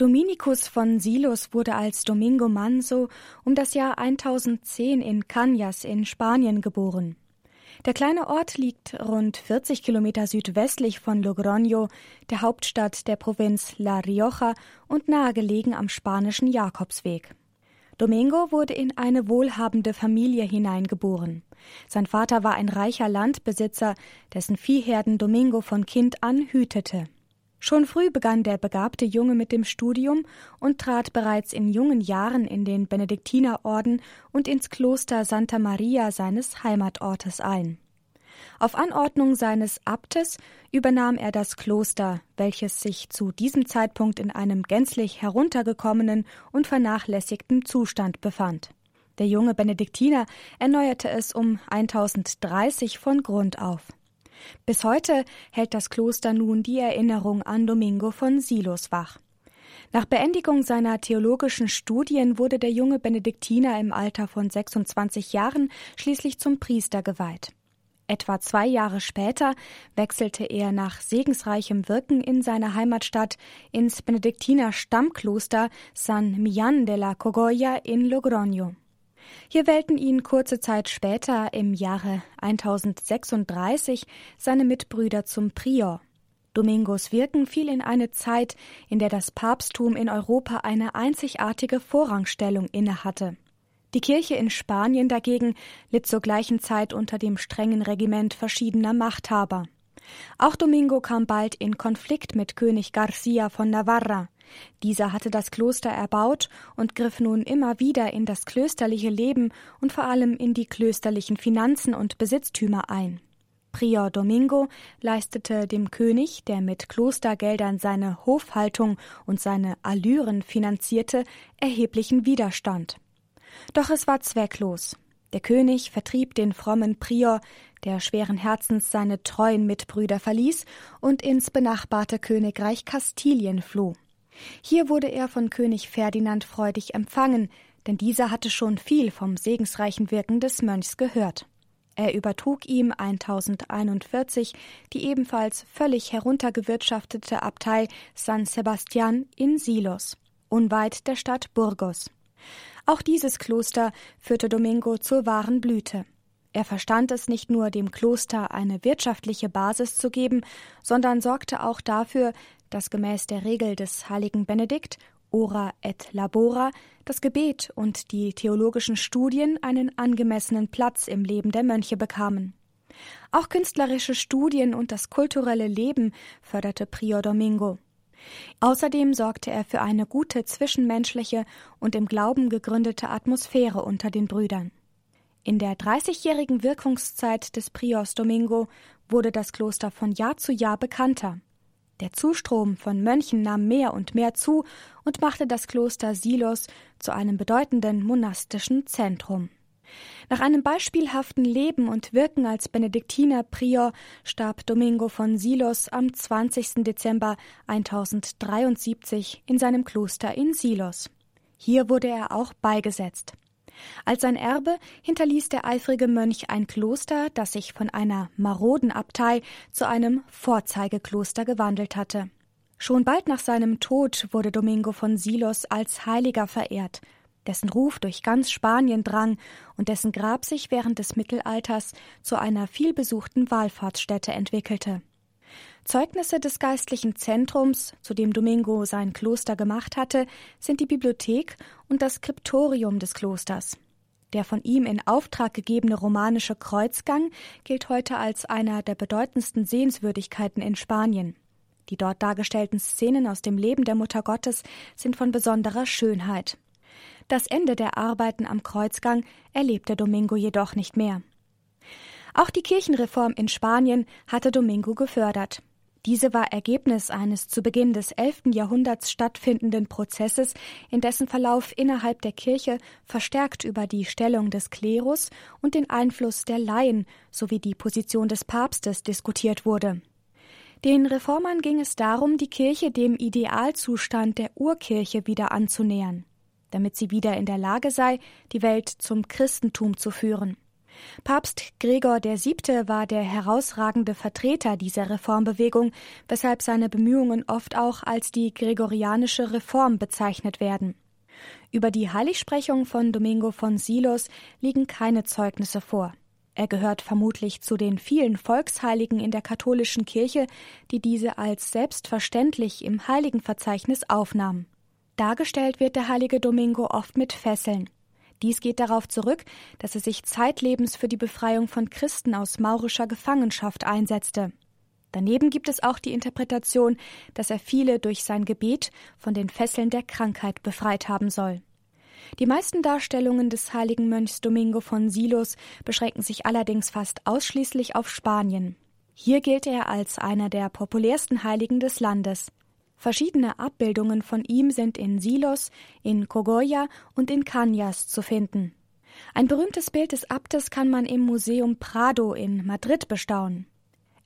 Dominikus von Silos wurde als Domingo Manso um das Jahr 1010 in Cañas in Spanien geboren. Der kleine Ort liegt rund 40 Kilometer südwestlich von Logroño, der Hauptstadt der Provinz La Rioja und nahegelegen am spanischen Jakobsweg. Domingo wurde in eine wohlhabende Familie hineingeboren. Sein Vater war ein reicher Landbesitzer, dessen Viehherden Domingo von Kind an hütete. Schon früh begann der begabte Junge mit dem Studium und trat bereits in jungen Jahren in den Benediktinerorden und ins Kloster Santa Maria seines Heimatortes ein. Auf Anordnung seines Abtes übernahm er das Kloster, welches sich zu diesem Zeitpunkt in einem gänzlich heruntergekommenen und vernachlässigten Zustand befand. Der junge Benediktiner erneuerte es um 1030 von Grund auf. Bis heute hält das Kloster nun die Erinnerung an Domingo von Silos wach. Nach Beendigung seiner theologischen Studien wurde der junge Benediktiner im Alter von 26 Jahren schließlich zum Priester geweiht. Etwa zwei Jahre später wechselte er nach segensreichem Wirken in seiner Heimatstadt ins Benediktiner Stammkloster San Millán de la Cogolla in Logroño. Hier wählten ihn kurze Zeit später, im Jahre 1036, seine Mitbrüder zum Prior. Domingos Wirken fiel in eine Zeit, in der das Papsttum in Europa eine einzigartige Vorrangstellung innehatte. Die Kirche in Spanien dagegen litt zur gleichen Zeit unter dem strengen Regiment verschiedener Machthaber. Auch Domingo kam bald in Konflikt mit König Garcia von Navarra. Dieser hatte das Kloster erbaut und griff nun immer wieder in das klösterliche Leben und vor allem in die klösterlichen Finanzen und Besitztümer ein. Prior Domingo leistete dem König, der mit Klostergeldern seine Hofhaltung und seine Allüren finanzierte, erheblichen Widerstand. Doch es war zwecklos. Der König vertrieb den frommen Prior, der schweren Herzens seine treuen Mitbrüder verließ und ins benachbarte Königreich Kastilien floh. Hier wurde er von König Ferdinand freudig empfangen, denn dieser hatte schon viel vom segensreichen Wirken des Mönchs gehört. Er übertrug ihm 1041 die ebenfalls völlig heruntergewirtschaftete Abtei San Sebastian in Silos, unweit der Stadt Burgos. Auch dieses Kloster führte Domingo zur wahren Blüte. Er verstand es nicht nur, dem Kloster eine wirtschaftliche Basis zu geben, sondern sorgte auch dafür, dass gemäß der Regel des heiligen Benedikt Ora et Labora das Gebet und die theologischen Studien einen angemessenen Platz im Leben der Mönche bekamen. Auch künstlerische Studien und das kulturelle Leben förderte Prior Domingo. Außerdem sorgte er für eine gute zwischenmenschliche und im Glauben gegründete Atmosphäre unter den Brüdern. In der dreißigjährigen Wirkungszeit des Priors Domingo wurde das Kloster von Jahr zu Jahr bekannter. Der Zustrom von Mönchen nahm mehr und mehr zu und machte das Kloster Silos zu einem bedeutenden monastischen Zentrum. Nach einem beispielhaften Leben und Wirken als Benediktiner Prior starb Domingo von Silos am 20. Dezember 1073 in seinem Kloster in Silos. Hier wurde er auch beigesetzt. Als sein Erbe hinterließ der eifrige Mönch ein Kloster, das sich von einer maroden Abtei zu einem Vorzeigekloster gewandelt hatte. Schon bald nach seinem Tod wurde Domingo von Silos als Heiliger verehrt, dessen Ruf durch ganz Spanien drang und dessen Grab sich während des Mittelalters zu einer vielbesuchten Wallfahrtsstätte entwickelte. Zeugnisse des geistlichen Zentrums, zu dem Domingo sein Kloster gemacht hatte, sind die Bibliothek und das Skriptorium des Klosters. Der von ihm in Auftrag gegebene romanische Kreuzgang gilt heute als einer der bedeutendsten Sehenswürdigkeiten in Spanien. Die dort dargestellten Szenen aus dem Leben der Mutter Gottes sind von besonderer Schönheit. Das Ende der Arbeiten am Kreuzgang erlebte Domingo jedoch nicht mehr. Auch die Kirchenreform in Spanien hatte Domingo gefördert. Diese war Ergebnis eines zu Beginn des 11. Jahrhunderts stattfindenden Prozesses, in dessen Verlauf innerhalb der Kirche verstärkt über die Stellung des Klerus und den Einfluss der Laien sowie die Position des Papstes diskutiert wurde. Den Reformern ging es darum, die Kirche dem Idealzustand der Urkirche wieder anzunähern damit sie wieder in der Lage sei, die Welt zum Christentum zu führen. Papst Gregor VII. war der herausragende Vertreter dieser Reformbewegung, weshalb seine Bemühungen oft auch als die gregorianische Reform bezeichnet werden. Über die Heiligsprechung von Domingo von Silos liegen keine Zeugnisse vor. Er gehört vermutlich zu den vielen Volksheiligen in der katholischen Kirche, die diese als selbstverständlich im Heiligenverzeichnis aufnahmen. Dargestellt wird der heilige Domingo oft mit Fesseln. Dies geht darauf zurück, dass er sich zeitlebens für die Befreiung von Christen aus maurischer Gefangenschaft einsetzte. Daneben gibt es auch die Interpretation, dass er viele durch sein Gebet von den Fesseln der Krankheit befreit haben soll. Die meisten Darstellungen des heiligen Mönchs Domingo von Silos beschränken sich allerdings fast ausschließlich auf Spanien. Hier gilt er als einer der populärsten Heiligen des Landes. Verschiedene Abbildungen von ihm sind in Silos, in Cogoya und in Cañas zu finden. Ein berühmtes Bild des Abtes kann man im Museum Prado in Madrid bestaunen.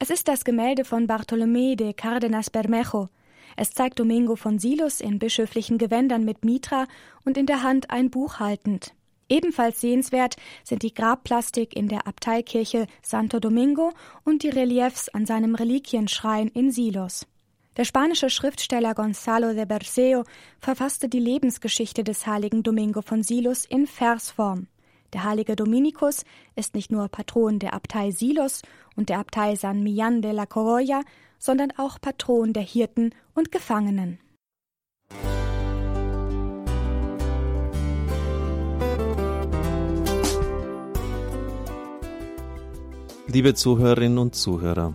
Es ist das Gemälde von Bartolomé de Cárdenas Bermejo. Es zeigt Domingo von Silos in bischöflichen Gewändern mit Mitra und in der Hand ein Buch haltend. Ebenfalls sehenswert sind die Grabplastik in der Abteikirche Santo Domingo und die Reliefs an seinem Reliquienschrein in Silos. Der spanische Schriftsteller Gonzalo de Berceo verfasste die Lebensgeschichte des heiligen Domingo von Silos in Versform. Der heilige Dominikus ist nicht nur Patron der Abtei Silos und der Abtei San Millán de la Corolla, sondern auch Patron der Hirten und Gefangenen. Liebe Zuhörerinnen und Zuhörer,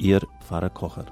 Ihr Pfarrer Kocher.